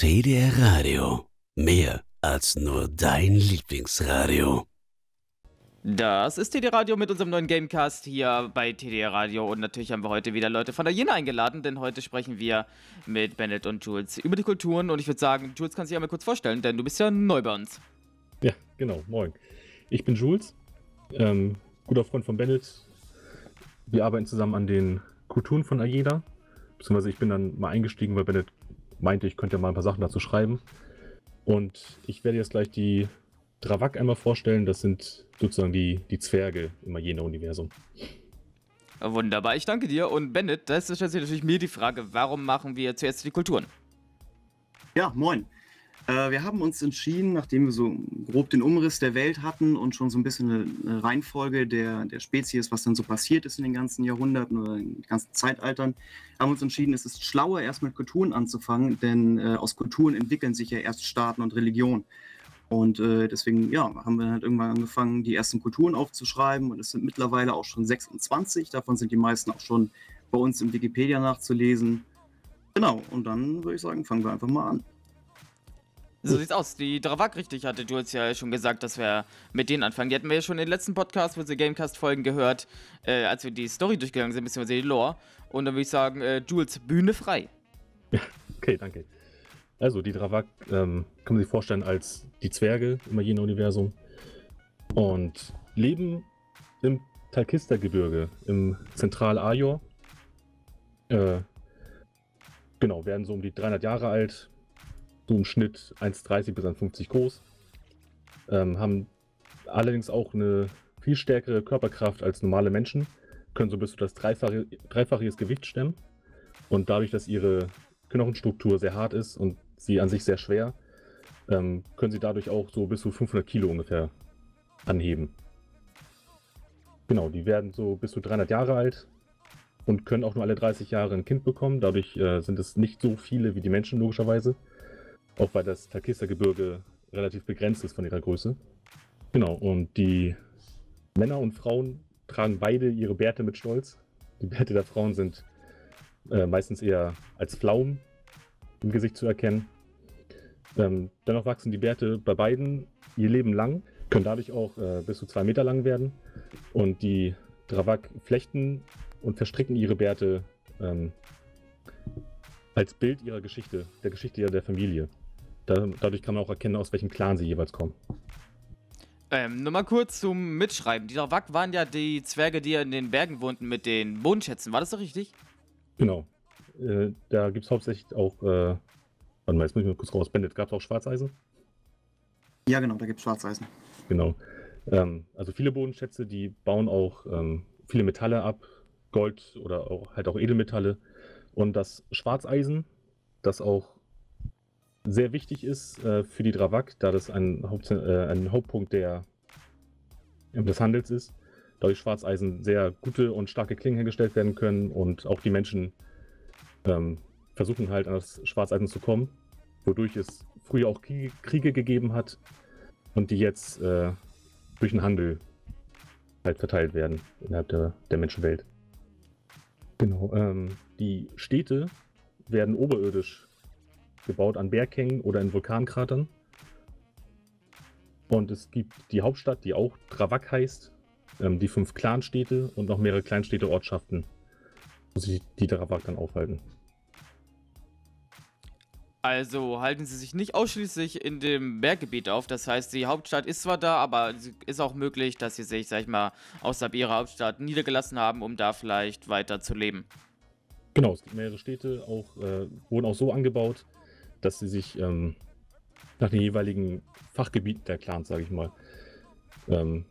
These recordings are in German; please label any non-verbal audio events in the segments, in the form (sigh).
TDR Radio. Mehr als nur dein Lieblingsradio. Das ist TD Radio mit unserem neuen Gamecast hier bei TDR Radio und natürlich haben wir heute wieder Leute von der Jena eingeladen, denn heute sprechen wir mit Bennett und Jules über die Kulturen und ich würde sagen, Jules kannst dich einmal kurz vorstellen, denn du bist ja neu bei uns. Ja, genau, moin. Ich bin Jules, ähm, guter Freund von Bennett. Wir arbeiten zusammen an den Kulturen von Ayeda, beziehungsweise ich bin dann mal eingestiegen, weil Bennett meinte, ich könnte ja mal ein paar Sachen dazu schreiben. Und ich werde jetzt gleich die Dravak einmal vorstellen. Das sind sozusagen die, die Zwerge im Jena-Universum. Wunderbar, ich danke dir. Und Bennett, das sich natürlich mir die Frage, warum machen wir zuerst die Kulturen? Ja, moin. Äh, wir haben uns entschieden, nachdem wir so grob den Umriss der Welt hatten und schon so ein bisschen eine Reihenfolge der, der Spezies, was dann so passiert ist in den ganzen Jahrhunderten oder in den ganzen Zeitaltern, haben uns entschieden, es ist schlauer, erst mit Kulturen anzufangen, denn äh, aus Kulturen entwickeln sich ja erst Staaten und Religionen. Und äh, deswegen, ja, haben wir halt irgendwann angefangen, die ersten Kulturen aufzuschreiben. Und es sind mittlerweile auch schon 26. Davon sind die meisten auch schon bei uns im Wikipedia nachzulesen. Genau, und dann würde ich sagen, fangen wir einfach mal an. So sieht's aus. Die Dravak, richtig, hatte du jetzt ja schon gesagt, dass wir mit denen anfangen. Die hatten wir ja schon in den letzten Podcast, sie Gamecast-Folgen gehört, äh, als wir die Story durchgegangen sind, beziehungsweise die Lore. Und dann würde ich sagen, äh, Jules, Bühne frei. Ja, okay, danke. Also, die Dravak ähm, kann man sich vorstellen als die Zwerge im Magien-Universum und leben im Talkista-Gebirge im Zentral-Ajor. Äh, genau, werden so um die 300 Jahre alt, so im Schnitt 1,30 bis 1,50 groß. Ähm, haben allerdings auch eine viel stärkere Körperkraft als normale Menschen, können so bis zu das dreifache, dreifaches Gewicht stemmen. Und dadurch, dass ihre Knochenstruktur sehr hart ist und sie an sich sehr schwer, ähm, können sie dadurch auch so bis zu 500 Kilo ungefähr anheben. Genau, die werden so bis zu 300 Jahre alt und können auch nur alle 30 Jahre ein Kind bekommen. Dadurch äh, sind es nicht so viele wie die Menschen logischerweise. Auch weil das Takista-Gebirge relativ begrenzt ist von ihrer Größe. Genau, und die Männer und Frauen tragen beide ihre Bärte mit Stolz. Die Bärte der Frauen sind äh, meistens eher als Pflaumen im Gesicht zu erkennen. Ähm, dennoch wachsen die Bärte bei beiden ihr Leben lang, können dadurch auch äh, bis zu zwei Meter lang werden. Und die Dravak flechten und verstricken ihre Bärte ähm, als Bild ihrer Geschichte, der Geschichte der Familie. Da, dadurch kann man auch erkennen, aus welchem Clan sie jeweils kommen. Ähm, nur mal kurz zum Mitschreiben. Die Dravak waren ja die Zwerge, die in den Bergen wohnten mit den Bodenschätzen. War das doch richtig? Genau. Äh, da gibt es hauptsächlich auch, äh, warte mal, jetzt muss ich mal kurz raus. Bandit, gab es auch Schwarzeisen? Ja, genau, da gibt es Schwarzeisen. Genau. Ähm, also viele Bodenschätze, die bauen auch ähm, viele Metalle ab, Gold oder auch, halt auch Edelmetalle. Und das Schwarzeisen, das auch sehr wichtig ist äh, für die Dravak, da das ein, Haupt, äh, ein Hauptpunkt der, des Handels ist, da durch Schwarzeisen sehr gute und starke Klingen hergestellt werden können und auch die Menschen ähm, versuchen halt an das Schwarzeisen zu kommen, wodurch es früher auch Kriege, Kriege gegeben hat und die jetzt äh, durch den Handel halt verteilt werden innerhalb der, der Menschenwelt. Genau. Ähm, die Städte werden oberirdisch gebaut an Berghängen oder in Vulkankratern. Und es gibt die Hauptstadt, die auch Dravak heißt, ähm, die fünf Clanstädte und noch mehrere Kleinstädte, Ortschaften, wo sich die Dravak dann aufhalten. Also halten sie sich nicht ausschließlich in dem Berggebiet auf. Das heißt, die Hauptstadt ist zwar da, aber es ist auch möglich, dass sie sich, sag ich mal, außerhalb ihrer Hauptstadt niedergelassen haben, um da vielleicht weiter zu leben. Genau, es gibt mehrere Städte, auch, äh, wurden auch so angebaut, dass sie sich ähm, nach den jeweiligen Fachgebieten der Clans, sage ich mal, ähm,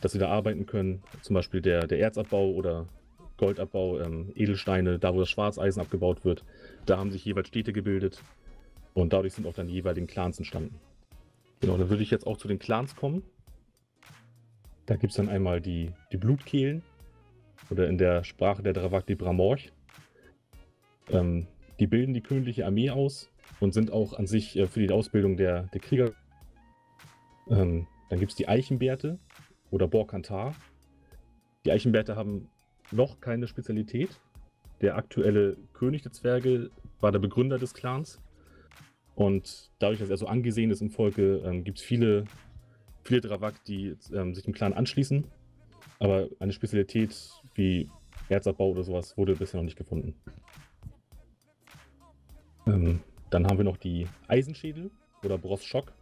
dass sie da arbeiten können. Zum Beispiel der, der Erzabbau oder Goldabbau, ähm, Edelsteine, da wo das Schwarzeisen abgebaut wird. Da haben sich jeweils Städte gebildet und dadurch sind auch dann die jeweiligen Clans entstanden. Genau, dann würde ich jetzt auch zu den Clans kommen. Da gibt es dann einmal die, die Blutkehlen oder in der Sprache der Dravak die Bramorch. Ähm, die bilden die königliche Armee aus und sind auch an sich äh, für die Ausbildung der, der Krieger. Ähm, dann gibt es die Eichenbärte oder Borkantar. Die Eichenbärte haben noch keine Spezialität. Der aktuelle König der Zwerge war der Begründer des Clans. Und dadurch, dass er so angesehen ist im Volke, ähm, gibt es viele, viele Dravak, die ähm, sich dem Clan anschließen. Aber eine Spezialität wie Erzabbau oder sowas wurde bisher noch nicht gefunden. Ähm, dann haben wir noch die Eisenschädel oder Bros Schock,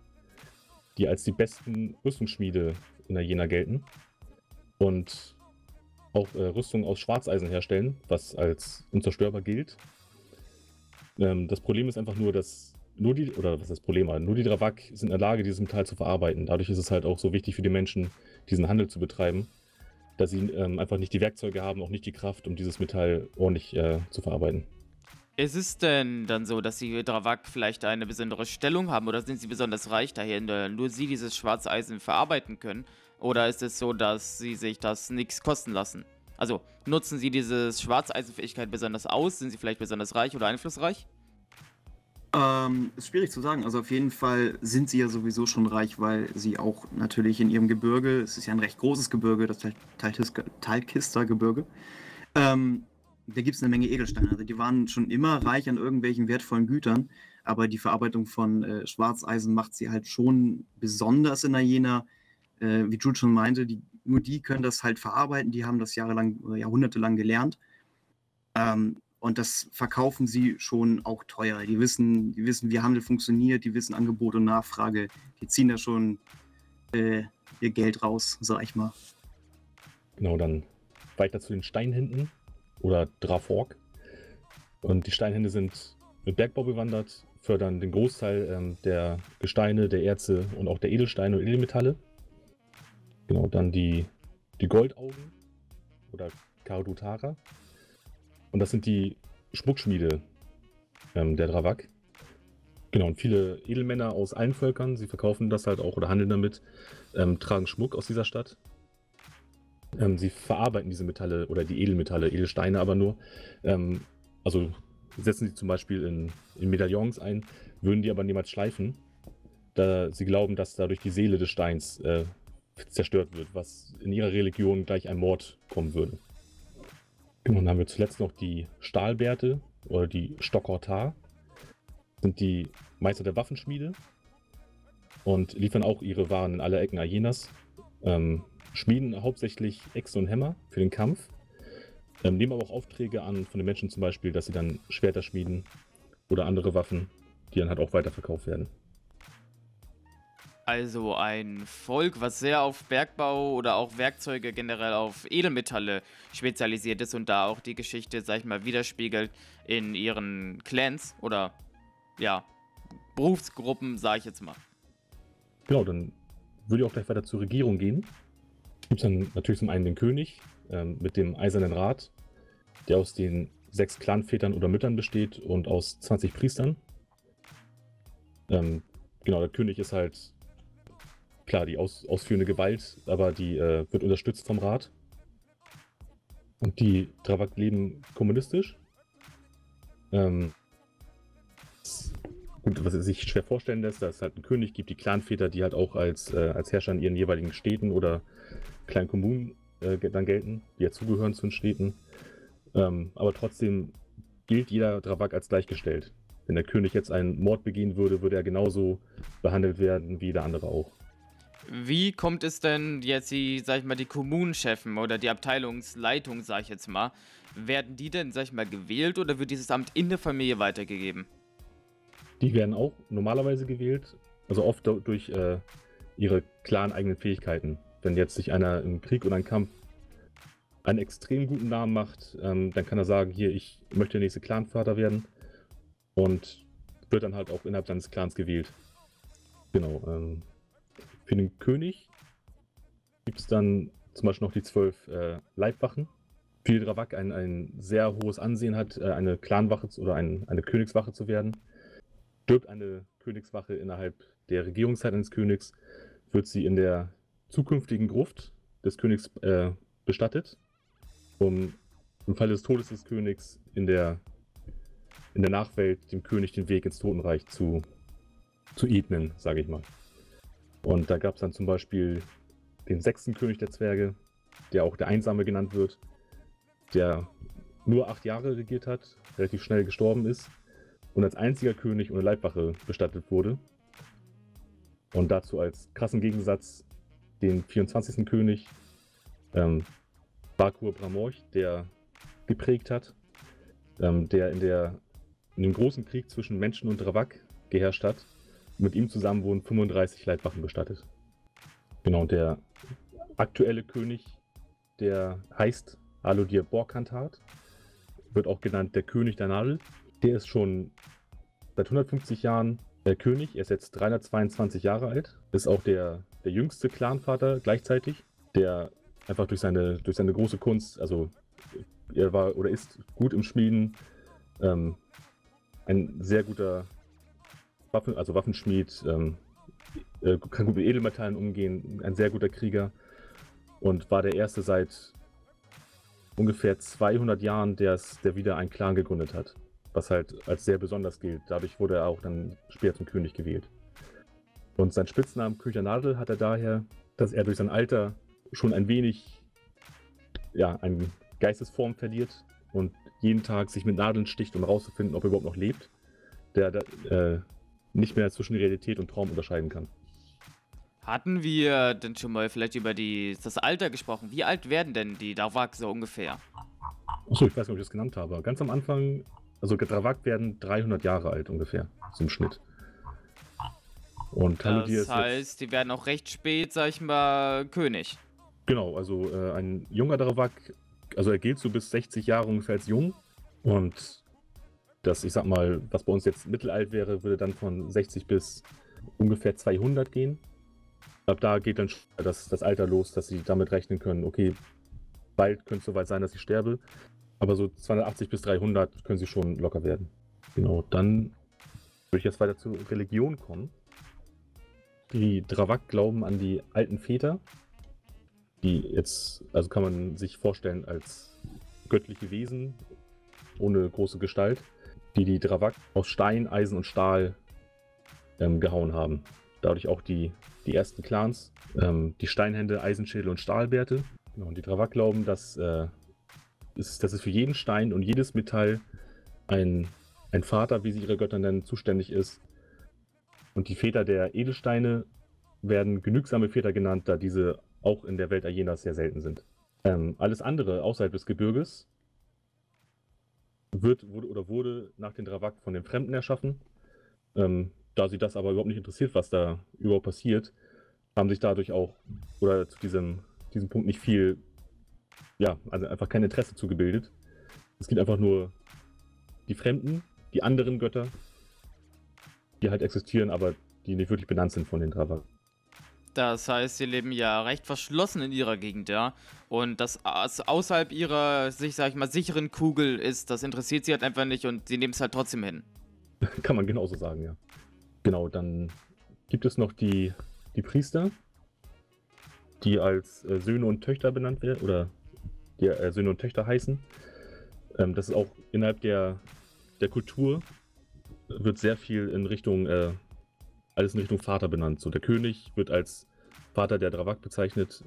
die als die besten Rüstungsschmiede in der Jena gelten. Und auch äh, Rüstung aus Schwarzeisen herstellen, was als unzerstörbar gilt. Ähm, das Problem ist einfach nur, dass nur die, oder was ist das Problem? Nur die Dravak sind in der Lage, dieses Metall zu verarbeiten. Dadurch ist es halt auch so wichtig für die Menschen, diesen Handel zu betreiben, dass sie ähm, einfach nicht die Werkzeuge haben, auch nicht die Kraft, um dieses Metall ordentlich äh, zu verarbeiten. Ist es denn dann so, dass die Dravak vielleicht eine besondere Stellung haben oder sind sie besonders reich, daher nur sie dieses schwarze Eisen verarbeiten können? Oder ist es so, dass sie sich das nichts kosten lassen? Also nutzen sie diese Schwarzeisenfähigkeit besonders aus? Sind sie vielleicht besonders reich oder einflussreich? Ähm, ist schwierig zu sagen. Also auf jeden Fall sind sie ja sowieso schon reich, weil sie auch natürlich in ihrem Gebirge, es ist ja ein recht großes Gebirge, das Talkister Gebirge, ähm, da gibt es eine Menge Edelsteine. Also die waren schon immer reich an irgendwelchen wertvollen Gütern, aber die Verarbeitung von äh, Schwarzeisen macht sie halt schon besonders in der Jena. Äh, wie Jude schon meinte, die, nur die können das halt verarbeiten, die haben das jahrelang oder jahrhundertelang gelernt. Ähm, und das verkaufen sie schon auch teuer. Die wissen, die wissen, wie Handel funktioniert, die wissen Angebot und Nachfrage. Die ziehen da schon äh, ihr Geld raus, sag ich mal. Genau, dann weiter zu den Steinhänden oder Drafork. Und die Steinhände sind mit Bergbau bewandert, fördern den Großteil ähm, der Gesteine, der Erze und auch der Edelsteine und Edelmetalle. Genau, dann die, die Goldaugen oder Karudutara. Und das sind die Schmuckschmiede ähm, der Dravak. Genau, und viele Edelmänner aus allen Völkern, sie verkaufen das halt auch oder handeln damit, ähm, tragen Schmuck aus dieser Stadt. Ähm, sie verarbeiten diese Metalle oder die Edelmetalle, Edelsteine aber nur. Ähm, also setzen sie zum Beispiel in, in, Medaillons ein, würden die aber niemals schleifen, da sie glauben, dass dadurch die Seele des Steins äh, zerstört wird, was in ihrer Religion gleich ein Mord kommen würde. Und dann haben wir zuletzt noch die Stahlbärte oder die Stockortar. Sind die Meister der Waffenschmiede und liefern auch ihre Waren in alle Ecken Ajenas. Ähm, schmieden hauptsächlich Äxte und Hämmer für den Kampf. Ähm, nehmen aber auch Aufträge an von den Menschen zum Beispiel, dass sie dann Schwerter schmieden oder andere Waffen, die dann halt auch weiterverkauft werden. Also ein Volk, was sehr auf Bergbau oder auch Werkzeuge generell auf Edelmetalle spezialisiert ist und da auch die Geschichte, sag ich mal, widerspiegelt in ihren Clans oder ja, Berufsgruppen, sag ich jetzt mal. Genau, dann würde ich auch gleich weiter zur Regierung gehen. Gibt es dann natürlich zum einen den König ähm, mit dem Eisernen Rat, der aus den sechs Clanvätern oder Müttern besteht und aus 20 Priestern. Ähm, genau, der König ist halt klar, die aus, ausführende Gewalt, aber die äh, wird unterstützt vom Rat. Und die Dravak leben kommunistisch. Ähm, gut, was sich schwer vorstellen lässt, dass es halt einen König gibt, die Clanväter, die halt auch als, äh, als Herrscher in ihren jeweiligen Städten oder kleinen Kommunen äh, dann gelten, die ja zugehören zu den Städten. Ähm, aber trotzdem gilt jeder Dravak als gleichgestellt. Wenn der König jetzt einen Mord begehen würde, würde er genauso behandelt werden wie jeder andere auch. Wie kommt es denn jetzt die, sag ich mal, die Kommunenchefen oder die Abteilungsleitung, sag ich jetzt mal, werden die denn, sag ich mal, gewählt oder wird dieses Amt in der Familie weitergegeben? Die werden auch normalerweise gewählt, also oft durch äh, ihre klaren eigenen Fähigkeiten. Wenn jetzt sich einer im Krieg oder im Kampf einen extrem guten Namen macht, ähm, dann kann er sagen, hier, ich möchte der nächste Clanvater werden und wird dann halt auch innerhalb seines Clans gewählt. Genau. Ähm, für den König gibt es dann zum Beispiel noch die zwölf äh, Leibwachen. Für Dravak ein, ein sehr hohes Ansehen hat, äh, eine Clanwache oder ein, eine Königswache zu werden. Stirbt eine Königswache innerhalb der Regierungszeit eines Königs, wird sie in der zukünftigen Gruft des Königs äh, bestattet, um im Falle des Todes des Königs in der, in der Nachwelt dem König den Weg ins Totenreich zu, zu ebnen, sage ich mal. Und da gab es dann zum Beispiel den sechsten König der Zwerge, der auch der Einsame genannt wird, der nur acht Jahre regiert hat, relativ schnell gestorben ist und als einziger König ohne Leibwache bestattet wurde. Und dazu als krassen Gegensatz den 24. König ähm, Bakur Bramorch, der geprägt hat, ähm, der in, der in dem großen Krieg zwischen Menschen und Dravak geherrscht hat. Mit ihm zusammen wurden 35 Leibwachen bestattet. Genau, der aktuelle König, der heißt Alodir Borkantat, wird auch genannt der König der Nadel. Der ist schon seit 150 Jahren der König. Er ist jetzt 322 Jahre alt, ist auch der, der jüngste Clanvater gleichzeitig, der einfach durch seine, durch seine große Kunst, also er war oder ist gut im Schmieden, ähm, ein sehr guter Waffen, also Waffenschmied, ähm, äh, kann gut mit Edelmetallen umgehen, ein sehr guter Krieger und war der erste seit ungefähr 200 Jahren, der wieder einen Clan gegründet hat, was halt als sehr besonders gilt. Dadurch wurde er auch dann später zum König gewählt. Und sein Spitznamen König Nadel hat er daher, dass er durch sein Alter schon ein wenig ja, eine Geistesform verliert und jeden Tag sich mit Nadeln sticht, um herauszufinden, ob er überhaupt noch lebt, der äh, nicht mehr zwischen Realität und Traum unterscheiden kann. Hatten wir denn schon mal vielleicht über die, das Alter gesprochen? Wie alt werden denn die Dravak so ungefähr? Achso, ich weiß nicht, ob ich das genannt habe. Ganz am Anfang, also Dravak werden 300 Jahre alt ungefähr, zum Schnitt. Und das heißt, die werden auch recht spät, sag ich mal, König. Genau, also äh, ein junger Dravak, also er gilt so bis 60 Jahre ungefähr als jung. Und das, ich sag mal, was bei uns jetzt mittelalt wäre, würde dann von 60 bis ungefähr 200 gehen ab da geht dann das, das Alter los, dass sie damit rechnen können, okay, bald könnte es soweit sein, dass ich sterbe. Aber so 280 bis 300 können sie schon locker werden. Genau, dann würde ich jetzt weiter zur Religion kommen. Die Dravak glauben an die alten Väter, die jetzt, also kann man sich vorstellen als göttliche Wesen ohne große Gestalt, die die Dravak aus Stein, Eisen und Stahl ähm, gehauen haben. Dadurch auch die die ersten Clans, ähm, die Steinhände, Eisenschädel und Stahlbärte. Genau, und die Dravak glauben, dass, äh, ist, dass es für jeden Stein und jedes Metall ein, ein Vater, wie sie ihre Götter nennen, zuständig ist. Und die Väter der Edelsteine werden genügsame Väter genannt, da diese auch in der Welt Ajenas sehr selten sind. Ähm, alles andere außerhalb des Gebirges wird wurde, oder wurde nach den Dravak von den Fremden erschaffen. Ähm, da sie das aber überhaupt nicht interessiert, was da überhaupt passiert, haben sich dadurch auch, oder zu diesem, diesem Punkt nicht viel, ja, also einfach kein Interesse zugebildet. Es gibt einfach nur die Fremden, die anderen Götter, die halt existieren, aber die nicht wirklich benannt sind von den Dravak. Das heißt, sie leben ja recht verschlossen in ihrer Gegend, ja. Und das außerhalb ihrer, sich, sag ich mal, sicheren Kugel ist, das interessiert sie halt einfach nicht und sie nehmen es halt trotzdem hin. (laughs) Kann man genauso sagen, ja. Genau, dann gibt es noch die, die Priester, die als äh, Söhne und Töchter benannt werden, oder die äh, Söhne und Töchter heißen. Ähm, das ist auch innerhalb der, der Kultur, wird sehr viel in Richtung, äh, alles in Richtung Vater benannt. So, der König wird als Vater der Dravak bezeichnet.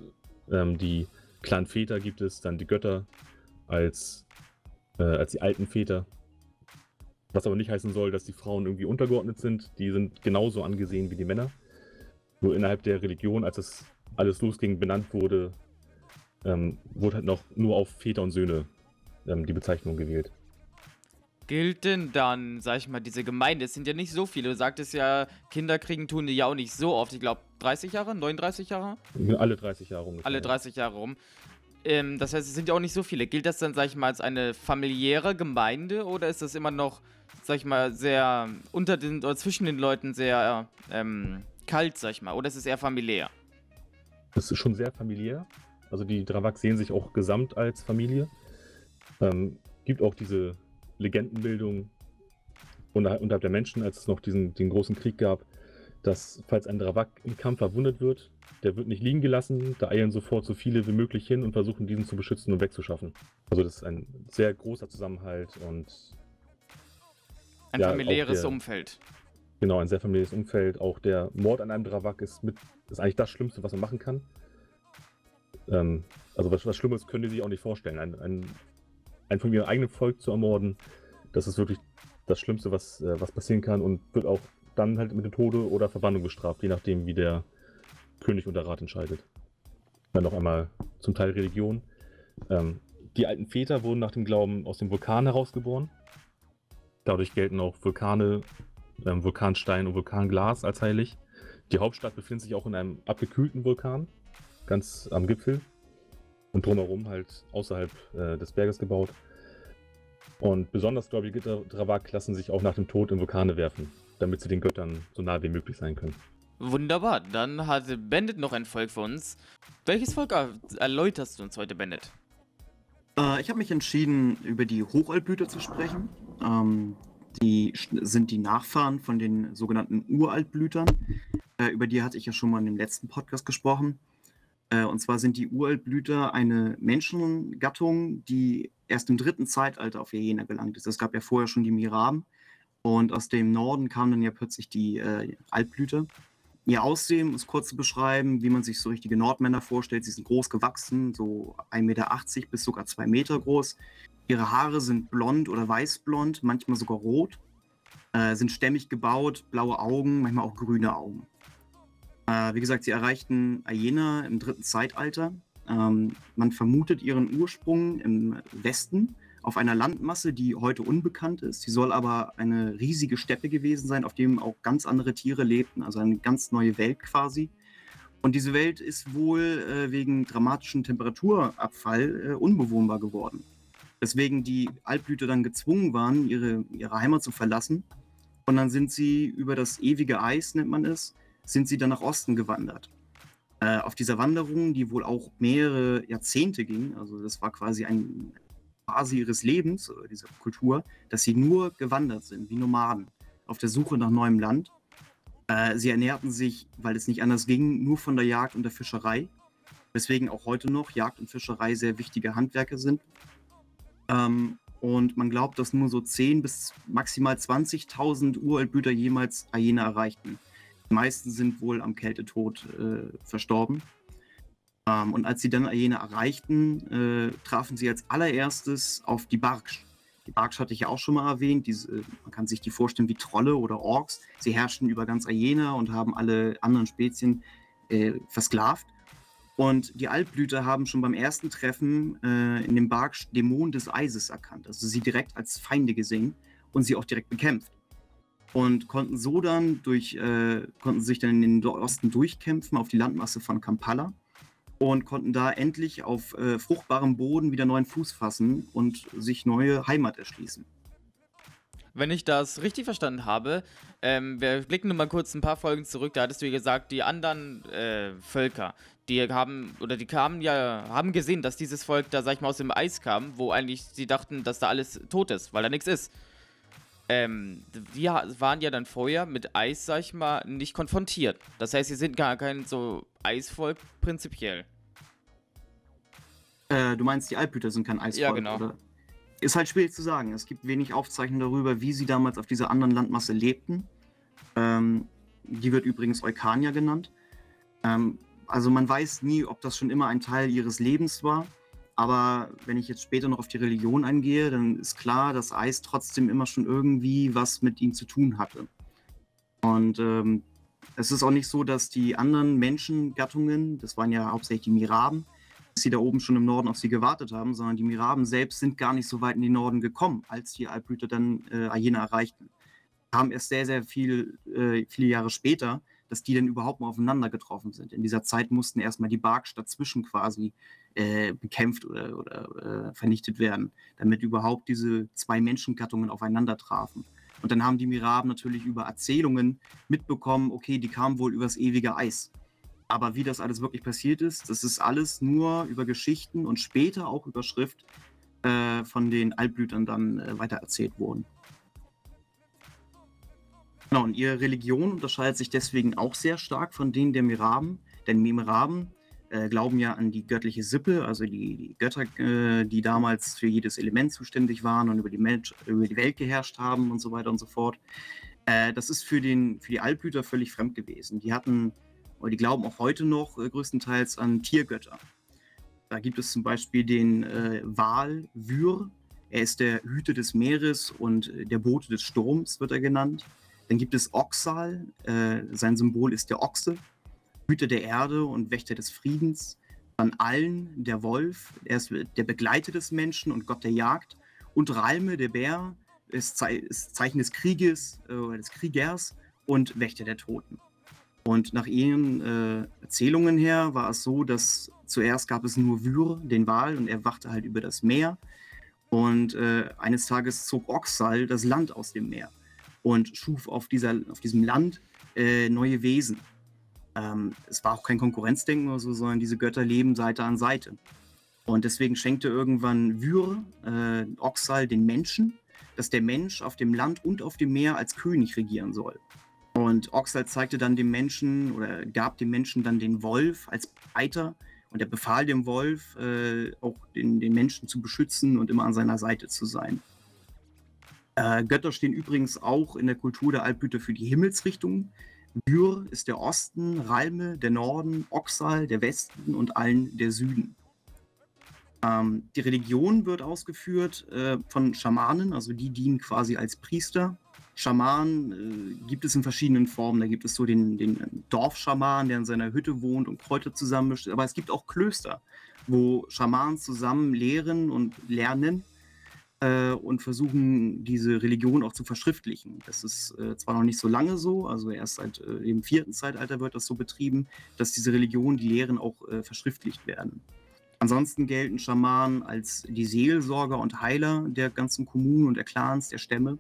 Ähm, die Clanväter gibt es, dann die Götter als, äh, als die alten Väter. Was aber nicht heißen soll, dass die Frauen irgendwie untergeordnet sind. Die sind genauso angesehen wie die Männer. Nur innerhalb der Religion, als das alles losging, benannt wurde, ähm, wurde halt noch nur auf Väter und Söhne ähm, die Bezeichnung gewählt. Gilt denn dann, sag ich mal, diese Gemeinde? Es sind ja nicht so viele. Du sagtest ja, Kinder kriegen tun die ja auch nicht so oft. Ich glaube, 30 Jahre, 39 Jahre? Alle 30 Jahre rum. Alle 30 Jahre rum. Ähm, das heißt, es sind ja auch nicht so viele. Gilt das dann, sag ich mal, als eine familiäre Gemeinde oder ist das immer noch sag ich mal, sehr unter den oder zwischen den Leuten sehr ähm, kalt, sag ich mal, oder ist es eher familiär? Es ist schon sehr familiär. Also die Dravak sehen sich auch gesamt als Familie. Ähm, gibt auch diese Legendenbildung unterhalb der Menschen, als es noch diesen den großen Krieg gab, dass falls ein Dravak im Kampf verwundet wird, der wird nicht liegen gelassen, da eilen sofort so viele wie möglich hin und versuchen diesen zu beschützen und wegzuschaffen. Also das ist ein sehr großer Zusammenhalt und ein ja, familiäres der, Umfeld. Genau, ein sehr familiäres Umfeld. Auch der Mord an einem Dravak ist, mit, ist eigentlich das Schlimmste, was man machen kann. Ähm, also was, was Schlimmes können die sich auch nicht vorstellen. Ein, ein, ein von ihrem eigenen Volk zu ermorden, das ist wirklich das Schlimmste, was, äh, was passieren kann und wird auch dann halt mit dem Tode oder Verbannung bestraft, je nachdem, wie der König und der Rat entscheidet. Dann noch einmal zum Teil Religion. Ähm, die alten Väter wurden nach dem Glauben aus dem Vulkan herausgeboren. Dadurch gelten auch Vulkane, ähm, Vulkanstein und Vulkanglas als heilig. Die Hauptstadt befindet sich auch in einem abgekühlten Vulkan, ganz am Gipfel. Und drumherum halt außerhalb äh, des Berges gebaut. Und besonders gläubige Dravak lassen sich auch nach dem Tod in Vulkane werfen, damit sie den Göttern so nah wie möglich sein können. Wunderbar, dann hat Bandit noch ein Volk für uns. Welches Volk erläuterst du uns heute, Bandit? Äh, ich habe mich entschieden, über die Hochaltblüter zu sprechen. Ähm, die sind die Nachfahren von den sogenannten Uraltblütern. Äh, über die hatte ich ja schon mal in dem letzten Podcast gesprochen. Äh, und zwar sind die Uraltblüter eine Menschengattung, die erst im dritten Zeitalter auf Jena gelangt ist. Es gab ja vorher schon die Miraben. Und aus dem Norden kamen dann ja plötzlich die äh, Altblüter. Ihr Aussehen ist kurz zu beschreiben, wie man sich so richtige Nordmänner vorstellt. Sie sind groß gewachsen, so 1,80 Meter bis sogar 2 Meter groß. Ihre Haare sind blond oder weißblond, manchmal sogar rot. Äh, sind stämmig gebaut, blaue Augen, manchmal auch grüne Augen. Äh, wie gesagt, sie erreichten Ayena im dritten Zeitalter. Ähm, man vermutet ihren Ursprung im Westen auf einer Landmasse, die heute unbekannt ist. Sie soll aber eine riesige Steppe gewesen sein, auf dem auch ganz andere Tiere lebten, also eine ganz neue Welt quasi. Und diese Welt ist wohl äh, wegen dramatischem Temperaturabfall äh, unbewohnbar geworden. Weswegen die Altblüter dann gezwungen waren, ihre, ihre Heimat zu verlassen. Und dann sind sie über das ewige Eis, nennt man es, sind sie dann nach Osten gewandert. Äh, auf dieser Wanderung, die wohl auch mehrere Jahrzehnte ging, also das war quasi ein Phase ihres Lebens, äh, dieser Kultur, dass sie nur gewandert sind, wie Nomaden, auf der Suche nach neuem Land. Äh, sie ernährten sich, weil es nicht anders ging, nur von der Jagd und der Fischerei, weswegen auch heute noch Jagd und Fischerei sehr wichtige Handwerke sind. Ähm, und man glaubt, dass nur so 10 bis maximal 20.000 Uraltblüter jemals Ayena erreichten. Die meisten sind wohl am Kältetod äh, verstorben. Ähm, und als sie dann Ayena erreichten, äh, trafen sie als allererstes auf die Barksch. Die Barksch hatte ich ja auch schon mal erwähnt. Diese, man kann sich die vorstellen wie Trolle oder Orks. Sie herrschten über ganz Ayena und haben alle anderen Spezien äh, versklavt. Und die Altblüter haben schon beim ersten Treffen äh, in dem Barksch Dämonen des Eises erkannt. Also sie direkt als Feinde gesehen und sie auch direkt bekämpft und konnten so dann durch, äh, konnten sich dann in den Osten durchkämpfen auf die Landmasse von Kampala und konnten da endlich auf äh, fruchtbarem Boden wieder neuen Fuß fassen und sich neue Heimat erschließen. Wenn ich das richtig verstanden habe, ähm, wir blicken nur mal kurz ein paar Folgen zurück, da hattest du ja gesagt, die anderen äh, Völker, die haben, oder die kamen ja, haben gesehen, dass dieses Volk da, sag ich mal, aus dem Eis kam, wo eigentlich sie dachten, dass da alles tot ist, weil da nichts ist ähm, die waren ja dann vorher mit Eis, sag ich mal, nicht konfrontiert. Das heißt, sie sind gar kein so Eisvolk prinzipiell. Äh, du meinst, die Alphüter sind kein Eisvolk? Ja, genau. Oder? Ist halt schwierig zu sagen. Es gibt wenig Aufzeichnungen darüber, wie sie damals auf dieser anderen Landmasse lebten. Ähm, die wird übrigens Eukania genannt. Ähm, also man weiß nie, ob das schon immer ein Teil ihres Lebens war aber wenn ich jetzt später noch auf die Religion eingehe, dann ist klar, dass Eis trotzdem immer schon irgendwie was mit ihm zu tun hatte. Und ähm, es ist auch nicht so, dass die anderen Menschengattungen, das waren ja hauptsächlich die Miraben, dass sie da oben schon im Norden auf sie gewartet haben, sondern die Miraben selbst sind gar nicht so weit in den Norden gekommen, als die Altblüter dann äh, Ayena erreichten. Haben erst sehr, sehr viel, äh, viele Jahre später dass die dann überhaupt mal aufeinander getroffen sind. In dieser Zeit mussten erstmal die Barks dazwischen quasi äh, bekämpft oder, oder äh, vernichtet werden, damit überhaupt diese zwei Menschengattungen aufeinander trafen. Und dann haben die Miraben natürlich über Erzählungen mitbekommen, okay, die kamen wohl übers ewige Eis. Aber wie das alles wirklich passiert ist, das ist alles nur über Geschichten und später auch über Schrift äh, von den Altblütern dann äh, weitererzählt worden. Genau, und ihre Religion unterscheidet sich deswegen auch sehr stark von denen der Miraben. Denn Miraben äh, glauben ja an die göttliche Sippe, also die, die Götter, äh, die damals für jedes Element zuständig waren und über die, Mensch, über die Welt geherrscht haben und so weiter und so fort. Äh, das ist für, den, für die Altblüter völlig fremd gewesen. Die hatten, oder die glauben auch heute noch äh, größtenteils an Tiergötter. Da gibt es zum Beispiel den äh, Wal Wyr, Er ist der Hüter des Meeres und der Bote des Sturms, wird er genannt. Dann gibt es Oxal, äh, sein Symbol ist der Ochse, Hüter der Erde und Wächter des Friedens. Dann Allen, der Wolf, er ist der Begleiter des Menschen und Gott der Jagd. Und Ralme, der Bär, ist, Ze ist Zeichen des Krieges, äh, des Kriegers und Wächter der Toten. Und nach ihren äh, Erzählungen her war es so, dass zuerst gab es nur Wyr, den Wal, und er wachte halt über das Meer. Und äh, eines Tages zog Oxal das Land aus dem Meer und schuf auf, dieser, auf diesem Land äh, neue Wesen. Ähm, es war auch kein Konkurrenzdenken oder so, sondern diese Götter leben Seite an Seite. Und deswegen schenkte irgendwann Wyr äh, Oxal den Menschen, dass der Mensch auf dem Land und auf dem Meer als König regieren soll. Und Oxal zeigte dann dem Menschen oder gab dem Menschen dann den Wolf als Reiter und er befahl dem Wolf, äh, auch den, den Menschen zu beschützen und immer an seiner Seite zu sein. Äh, Götter stehen übrigens auch in der Kultur der Altblüter für die Himmelsrichtung. Byr ist der Osten, Ralme der Norden, Oxal der Westen und Allen der Süden. Ähm, die Religion wird ausgeführt äh, von Schamanen, also die dienen quasi als Priester Schamanen äh, gibt es in verschiedenen Formen. Da gibt es so den, den Dorfschaman, der in seiner Hütte wohnt und Kräuter zusammenmischt. Aber es gibt auch Klöster, wo Schamanen zusammen lehren und lernen äh, und versuchen, diese Religion auch zu verschriftlichen. Das ist äh, zwar noch nicht so lange so, also erst seit äh, dem vierten Zeitalter wird das so betrieben, dass diese Religion, die Lehren auch äh, verschriftlicht werden. Ansonsten gelten Schamanen als die Seelsorger und Heiler der ganzen Kommunen und der Clans, der Stämme.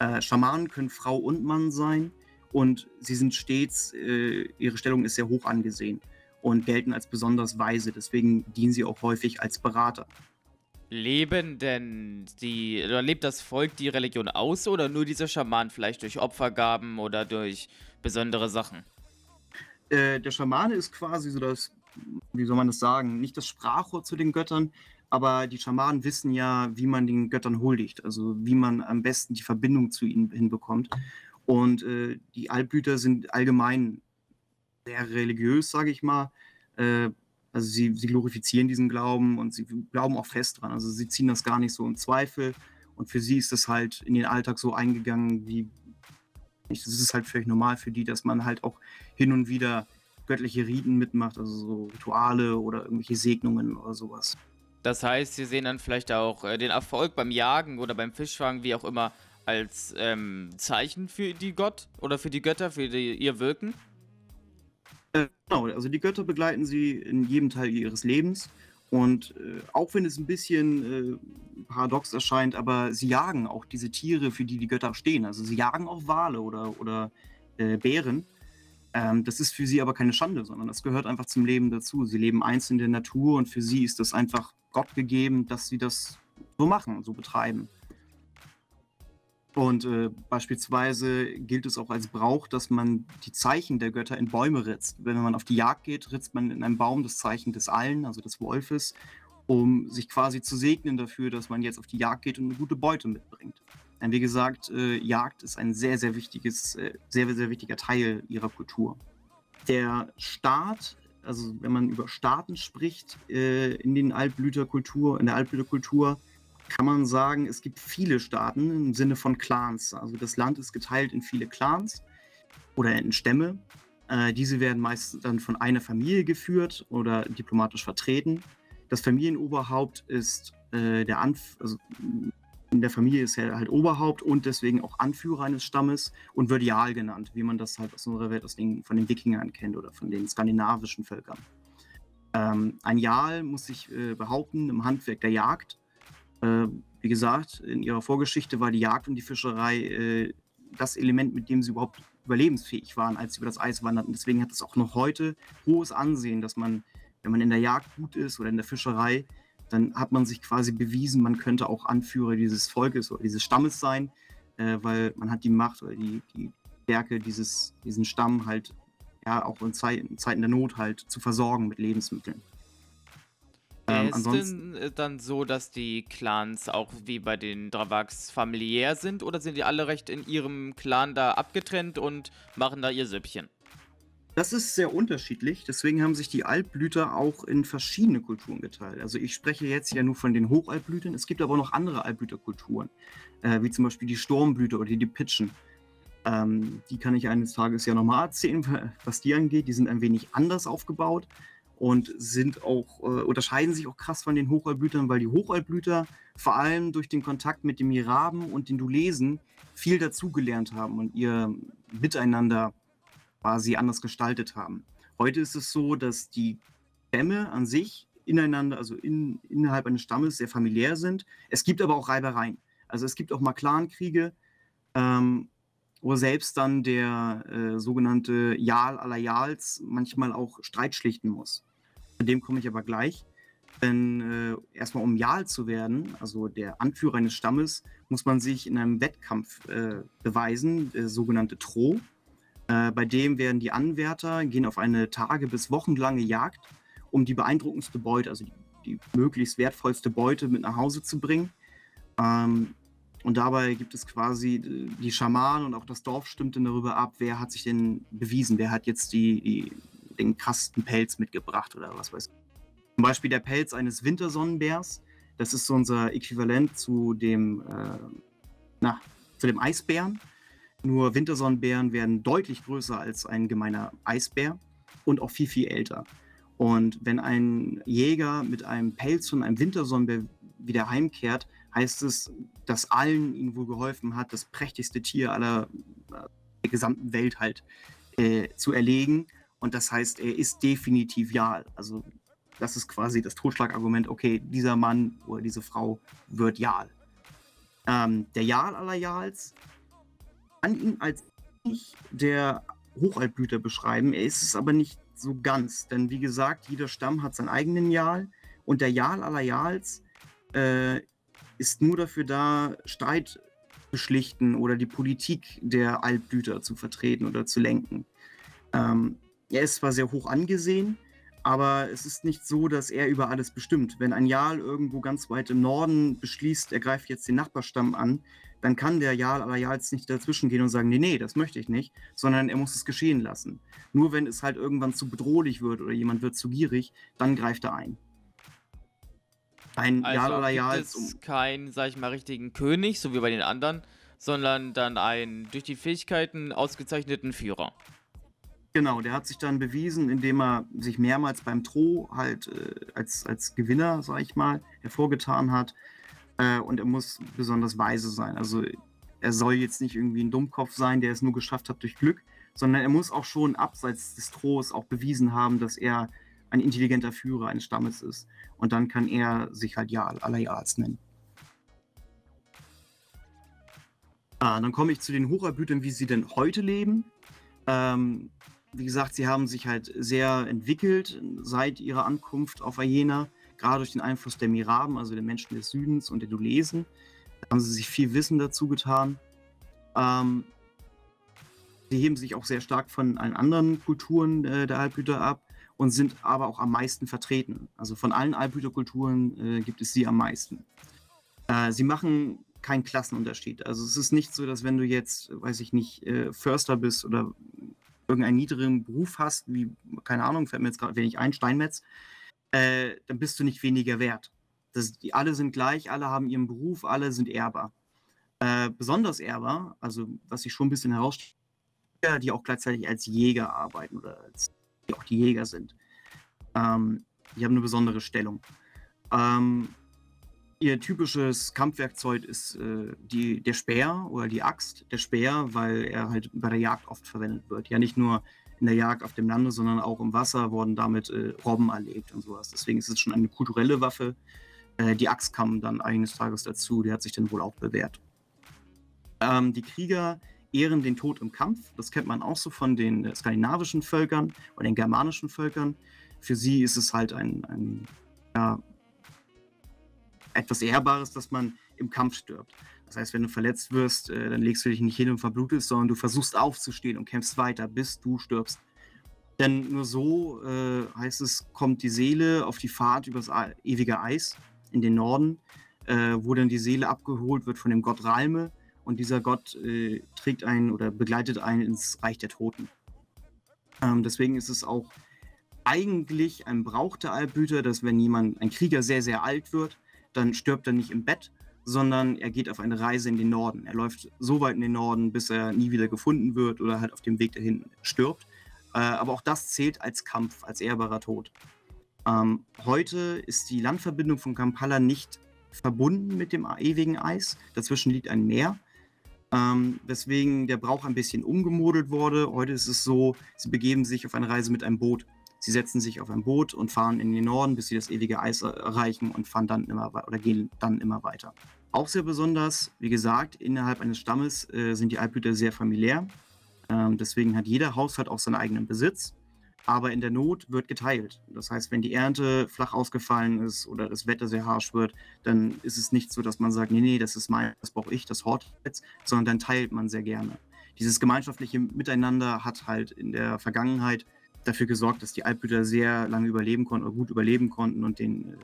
Äh, Schamanen können Frau und Mann sein und sie sind stets, äh, ihre Stellung ist sehr hoch angesehen und gelten als besonders weise. Deswegen dienen sie auch häufig als Berater. Leben denn die, oder lebt das Volk die Religion aus oder nur diese Schamanen vielleicht durch Opfergaben oder durch besondere Sachen? Äh, der Schamane ist quasi so das, wie soll man das sagen, nicht das Sprachrohr zu den Göttern, aber die Schamanen wissen ja, wie man den Göttern huldigt, also wie man am besten die Verbindung zu ihnen hinbekommt. Und äh, die Altblüter sind allgemein sehr religiös, sage ich mal. Äh, also sie, sie glorifizieren diesen Glauben und sie glauben auch fest dran. Also sie ziehen das gar nicht so in Zweifel. Und für sie ist es halt in den Alltag so eingegangen, wie das ist halt völlig normal für die, dass man halt auch hin und wieder göttliche Riten mitmacht, also so Rituale oder irgendwelche Segnungen oder sowas. Das heißt, sie sehen dann vielleicht auch äh, den Erfolg beim Jagen oder beim Fischfangen, wie auch immer, als ähm, Zeichen für die Gott oder für die Götter, für die, ihr Wirken? Äh, genau, also die Götter begleiten sie in jedem Teil ihres Lebens. Und äh, auch wenn es ein bisschen äh, paradox erscheint, aber sie jagen auch diese Tiere, für die die Götter stehen. Also sie jagen auch Wale oder, oder äh, Bären. Ähm, das ist für sie aber keine Schande, sondern das gehört einfach zum Leben dazu. Sie leben einzeln in der Natur und für sie ist das einfach Gott gegeben, dass sie das so machen, so betreiben. Und äh, beispielsweise gilt es auch als Brauch, dass man die Zeichen der Götter in Bäume ritzt. Wenn man auf die Jagd geht, ritzt man in einem Baum das Zeichen des Allen, also des Wolfes, um sich quasi zu segnen dafür, dass man jetzt auf die Jagd geht und eine gute Beute mitbringt. Denn wie gesagt, äh, Jagd ist ein sehr, sehr wichtiges, äh, sehr, sehr wichtiger Teil ihrer Kultur. Der Staat also wenn man über Staaten spricht äh, in den Altblüterkultur, in der Altblüterkultur, kann man sagen, es gibt viele Staaten im Sinne von Clans. Also das Land ist geteilt in viele Clans oder in Stämme. Äh, diese werden meist dann von einer Familie geführt oder diplomatisch vertreten. Das Familienoberhaupt ist äh, der Anf also in der Familie ist er halt Oberhaupt und deswegen auch Anführer eines Stammes und wird Jarl genannt, wie man das halt aus unserer Welt aus den, von den Wikingern kennt oder von den skandinavischen Völkern. Ähm, ein Jarl muss sich äh, behaupten im Handwerk der Jagd. Äh, wie gesagt, in ihrer Vorgeschichte war die Jagd und die Fischerei äh, das Element, mit dem sie überhaupt überlebensfähig waren, als sie über das Eis wanderten. Deswegen hat es auch noch heute hohes Ansehen, dass man, wenn man in der Jagd gut ist oder in der Fischerei, dann hat man sich quasi bewiesen, man könnte auch Anführer dieses Volkes oder dieses Stammes sein, äh, weil man hat die Macht oder die, die Stärke, dieses, diesen Stamm halt ja auch in, Zeit, in Zeiten der Not halt zu versorgen mit Lebensmitteln. Ähm, ist denn äh, dann so, dass die Clans auch wie bei den Dravaks familiär sind oder sind die alle recht in ihrem Clan da abgetrennt und machen da ihr Süppchen? Das ist sehr unterschiedlich. Deswegen haben sich die Altblüter auch in verschiedene Kulturen geteilt. Also ich spreche jetzt ja nur von den Hochaltblütern. Es gibt aber auch noch andere Altblüterkulturen, äh, wie zum Beispiel die Sturmblüter oder die Pitschen. Ähm, die kann ich eines Tages ja nochmal erzählen, (laughs) was die angeht. Die sind ein wenig anders aufgebaut und sind auch, äh, unterscheiden sich auch krass von den Hochaltblütern, weil die Hochaltblüter vor allem durch den Kontakt mit dem Miraben und den Dulesen viel dazugelernt haben und ihr Miteinander quasi anders gestaltet haben. Heute ist es so, dass die Stämme an sich ineinander, also in, innerhalb eines Stammes sehr familiär sind. Es gibt aber auch Reibereien. Also es gibt auch mal Clankriege, ähm, wo selbst dann der äh, sogenannte Jarl aller Jarls manchmal auch Streit schlichten muss. Zu dem komme ich aber gleich. Denn äh, erstmal um Jarl zu werden, also der Anführer eines Stammes, muss man sich in einem Wettkampf äh, beweisen, der sogenannte Tro. Äh, bei dem werden die Anwärter gehen auf eine Tage- bis wochenlange Jagd, um die beeindruckendste Beute, also die, die möglichst wertvollste Beute mit nach Hause zu bringen. Ähm, und dabei gibt es quasi die Schamanen und auch das Dorf stimmt dann darüber ab, wer hat sich denn bewiesen, wer hat jetzt die, die, den krassen Pelz mitgebracht oder was weiß ich. Zum Beispiel der Pelz eines Wintersonnenbärs. Das ist so unser Äquivalent zu dem, äh, na, zu dem Eisbären. Nur Wintersonnenbären werden deutlich größer als ein gemeiner Eisbär und auch viel, viel älter. Und wenn ein Jäger mit einem Pelz von einem Wintersonnenbär wieder heimkehrt, heißt es, dass allen ihm wohl geholfen hat, das prächtigste Tier aller äh, der gesamten Welt halt äh, zu erlegen. Und das heißt, er ist definitiv ja. Also das ist quasi das Totschlagargument, okay, dieser Mann oder diese Frau wird Jarl. Ähm, der Jarl aller Jarls kann ihn als nicht der Hochaltblüter beschreiben. Er ist es aber nicht so ganz, denn wie gesagt, jeder Stamm hat seinen eigenen Jarl und der Jarl aller Jarls äh, ist nur dafür da, Streit zu schlichten oder die Politik der Altblüter zu vertreten oder zu lenken. Ähm, er ist zwar sehr hoch angesehen, aber es ist nicht so, dass er über alles bestimmt. Wenn ein Jarl irgendwo ganz weit im Norden beschließt, er greift jetzt den Nachbarstamm an, dann kann der Jarl aller Jarls nicht dazwischen gehen und sagen, nee, nee, das möchte ich nicht, sondern er muss es geschehen lassen. Nur wenn es halt irgendwann zu bedrohlich wird oder jemand wird zu gierig, dann greift er ein. Ein also Jarl aller Jarls. Um keinen, sag ich mal, richtigen König, so wie bei den anderen, sondern dann einen durch die Fähigkeiten ausgezeichneten Führer. Genau, der hat sich dann bewiesen, indem er sich mehrmals beim Tro halt äh, als, als Gewinner, sag ich mal, hervorgetan hat. Äh, und er muss besonders weise sein. Also er soll jetzt nicht irgendwie ein Dummkopf sein, der es nur geschafft hat durch Glück, sondern er muss auch schon abseits des Tros auch bewiesen haben, dass er ein intelligenter Führer eines Stammes ist. Und dann kann er sich halt Jarl aller Jarls nennen. Ah, dann komme ich zu den Hocherbütern, wie sie denn heute leben. Ähm, wie gesagt, sie haben sich halt sehr entwickelt seit ihrer Ankunft auf Ayena, gerade durch den Einfluss der Miraben, also der Menschen des Südens und der Dulesen. Da haben sie sich viel Wissen dazu getan. Ähm, sie heben sich auch sehr stark von allen anderen Kulturen äh, der Halbblüter ab und sind aber auch am meisten vertreten. Also von allen Halbblüterkulturen äh, gibt es sie am meisten. Äh, sie machen keinen Klassenunterschied. Also es ist nicht so, dass wenn du jetzt, weiß ich nicht, äh, Förster bist oder irgendeinen niedrigen Beruf hast, wie, keine Ahnung, fällt mir jetzt gerade wenig ein, Steinmetz, äh, dann bist du nicht weniger wert. Das, die, alle sind gleich, alle haben ihren Beruf, alle sind ehrbar. Äh, besonders ehrbar, also was sich schon ein bisschen herausstellt, die auch gleichzeitig als Jäger arbeiten oder als, auch die Jäger sind. Ähm, die haben eine besondere Stellung. Ähm, Ihr typisches Kampfwerkzeug ist äh, die, der Speer oder die Axt. Der Speer, weil er halt bei der Jagd oft verwendet wird. Ja, nicht nur in der Jagd auf dem Lande, sondern auch im Wasser wurden damit äh, Robben erlegt und sowas. Deswegen ist es schon eine kulturelle Waffe. Äh, die Axt kam dann eines Tages dazu, die hat sich dann wohl auch bewährt. Ähm, die Krieger ehren den Tod im Kampf. Das kennt man auch so von den skandinavischen Völkern oder den germanischen Völkern. Für sie ist es halt ein, ein ja, etwas Ehrbares, dass man im Kampf stirbt. Das heißt, wenn du verletzt wirst, äh, dann legst du dich nicht hin und verblutest, sondern du versuchst aufzustehen und kämpfst weiter, bis du stirbst. Denn nur so, äh, heißt es, kommt die Seele auf die Fahrt übers ewige Eis in den Norden, äh, wo dann die Seele abgeholt wird von dem Gott Ralme und dieser Gott äh, trägt einen oder begleitet einen ins Reich der Toten. Ähm, deswegen ist es auch eigentlich ein Brauch der Alphüter, dass wenn jemand, ein Krieger sehr, sehr alt wird, dann stirbt er nicht im Bett, sondern er geht auf eine Reise in den Norden. Er läuft so weit in den Norden, bis er nie wieder gefunden wird oder halt auf dem Weg dahin stirbt. Äh, aber auch das zählt als Kampf, als ehrbarer Tod. Ähm, heute ist die Landverbindung von Kampala nicht verbunden mit dem ewigen Eis. Dazwischen liegt ein Meer. Ähm, weswegen der Brauch ein bisschen umgemodelt wurde. Heute ist es so, sie begeben sich auf eine Reise mit einem Boot. Sie setzen sich auf ein Boot und fahren in den Norden, bis sie das ewige Eis erreichen und fahren dann immer oder gehen dann immer weiter. Auch sehr besonders, wie gesagt, innerhalb eines Stammes äh, sind die Alphüter sehr familiär. Ähm, deswegen hat jeder Haushalt auch seinen eigenen Besitz. Aber in der Not wird geteilt. Das heißt, wenn die Ernte flach ausgefallen ist oder das Wetter sehr harsch wird, dann ist es nicht so, dass man sagt, nee, nee, das ist mein, das brauche ich, das hort jetzt, sondern dann teilt man sehr gerne. Dieses gemeinschaftliche Miteinander hat halt in der Vergangenheit dafür gesorgt, dass die Alphüter sehr lange überleben konnten oder gut überleben konnten und den äh,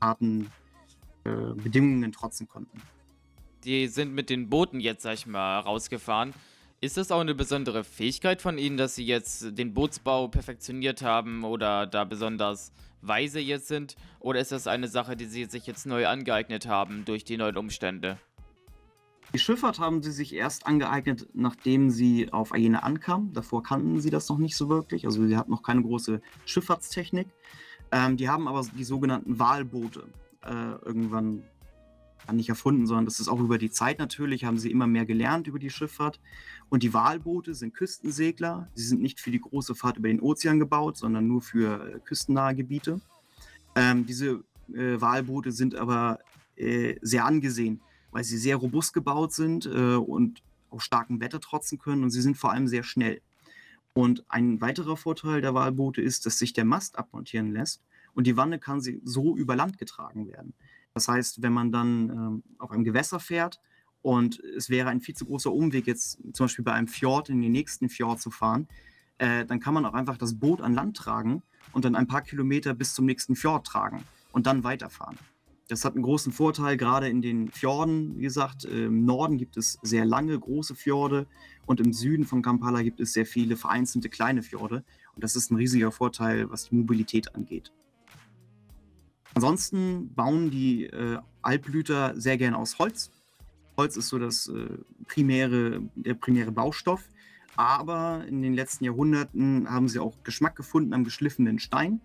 harten äh, Bedingungen trotzen konnten. Die sind mit den Booten jetzt, sag ich mal, rausgefahren. Ist das auch eine besondere Fähigkeit von Ihnen, dass Sie jetzt den Bootsbau perfektioniert haben oder da besonders weise jetzt sind? Oder ist das eine Sache, die Sie sich jetzt neu angeeignet haben durch die neuen Umstände? Die Schifffahrt haben sie sich erst angeeignet, nachdem sie auf Ayena ankamen. Davor kannten sie das noch nicht so wirklich. Also sie hatten noch keine große Schifffahrtstechnik. Ähm, die haben aber die sogenannten Walboote äh, irgendwann nicht erfunden, sondern das ist auch über die Zeit natürlich, haben sie immer mehr gelernt über die Schifffahrt. Und die Walboote sind Küstensegler. Sie sind nicht für die große Fahrt über den Ozean gebaut, sondern nur für äh, küstennahe Gebiete. Ähm, diese äh, Walboote sind aber äh, sehr angesehen, weil sie sehr robust gebaut sind äh, und auch starkem Wetter trotzen können und sie sind vor allem sehr schnell. Und ein weiterer Vorteil der Walboote ist, dass sich der Mast abmontieren lässt und die Wanne kann so über Land getragen werden. Das heißt, wenn man dann ähm, auf einem Gewässer fährt und es wäre ein viel zu großer Umweg, jetzt zum Beispiel bei einem Fjord in den nächsten Fjord zu fahren, äh, dann kann man auch einfach das Boot an Land tragen und dann ein paar Kilometer bis zum nächsten Fjord tragen und dann weiterfahren. Das hat einen großen Vorteil, gerade in den Fjorden. Wie gesagt, im Norden gibt es sehr lange, große Fjorde und im Süden von Kampala gibt es sehr viele vereinzelte kleine Fjorde. Und das ist ein riesiger Vorteil, was die Mobilität angeht. Ansonsten bauen die äh, Alpblüter sehr gerne aus Holz. Holz ist so das äh, primäre, der primäre Baustoff. Aber in den letzten Jahrhunderten haben sie auch Geschmack gefunden am geschliffenen Stein.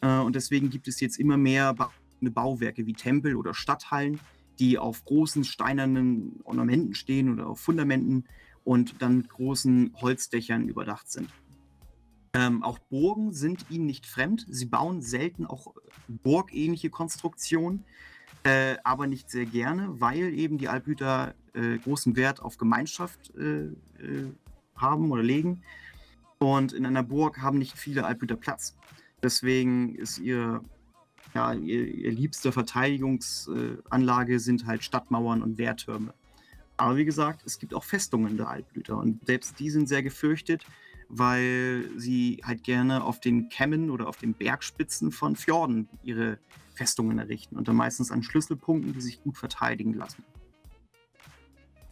Äh, und deswegen gibt es jetzt immer mehr ba Bauwerke wie Tempel oder Stadthallen, die auf großen steinernen Ornamenten stehen oder auf Fundamenten und dann mit großen Holzdächern überdacht sind. Ähm, auch Burgen sind ihnen nicht fremd. Sie bauen selten auch burgähnliche Konstruktionen, äh, aber nicht sehr gerne, weil eben die Alphüter äh, großen Wert auf Gemeinschaft äh, äh haben oder legen. Und in einer Burg haben nicht viele Alphüter Platz. Deswegen ist ihr, ja, ihr, ihr liebste Verteidigungsanlage sind halt Stadtmauern und Wehrtürme. Aber wie gesagt, es gibt auch Festungen der Altblüter und selbst die sind sehr gefürchtet weil sie halt gerne auf den Kämmen oder auf den Bergspitzen von Fjorden ihre Festungen errichten und dann meistens an Schlüsselpunkten, die sich gut verteidigen lassen.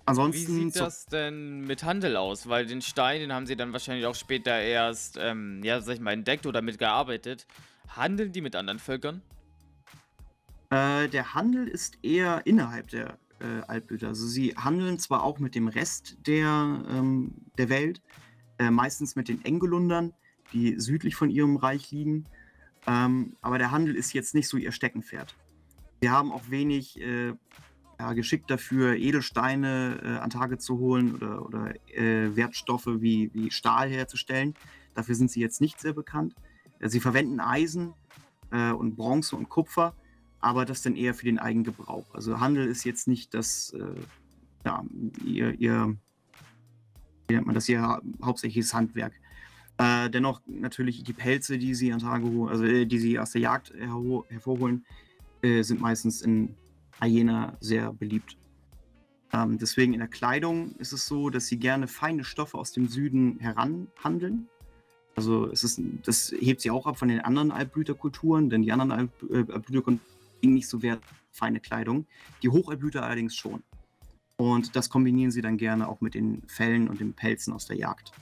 Ansonsten Wie sieht das denn mit Handel aus? Weil den Stein, den haben sie dann wahrscheinlich auch später erst, ähm, ja, sag ich mal, entdeckt oder mitgearbeitet. Handeln die mit anderen Völkern? Äh, der Handel ist eher innerhalb der äh, Altblüter. Also sie handeln zwar auch mit dem Rest der, ähm, der Welt, äh, meistens mit den Engelundern, die südlich von ihrem Reich liegen. Ähm, aber der Handel ist jetzt nicht so ihr Steckenpferd. Sie haben auch wenig äh, ja, Geschick dafür, Edelsteine äh, an Tage zu holen oder, oder äh, Wertstoffe wie, wie Stahl herzustellen. Dafür sind sie jetzt nicht sehr bekannt. Äh, sie verwenden Eisen äh, und Bronze und Kupfer, aber das dann eher für den Eigengebrauch. Also Handel ist jetzt nicht das, ja, ihr, ihr wie nennt man das hier, hauptsächliches Handwerk. Äh, dennoch natürlich die Pelze, die sie an Tage, also äh, die sie aus der Jagd hervorholen, äh, sind meistens in Hyena sehr beliebt. Ähm, deswegen in der Kleidung ist es so, dass sie gerne feine Stoffe aus dem Süden heranhandeln. Also es ist, das hebt sie auch ab von den anderen Altblüterkulturen, denn die anderen Alp, äh, nicht so wert feine Kleidung. Die Hochaltblüter allerdings schon. Und das kombinieren sie dann gerne auch mit den Fellen und den Pelzen aus der Jagd.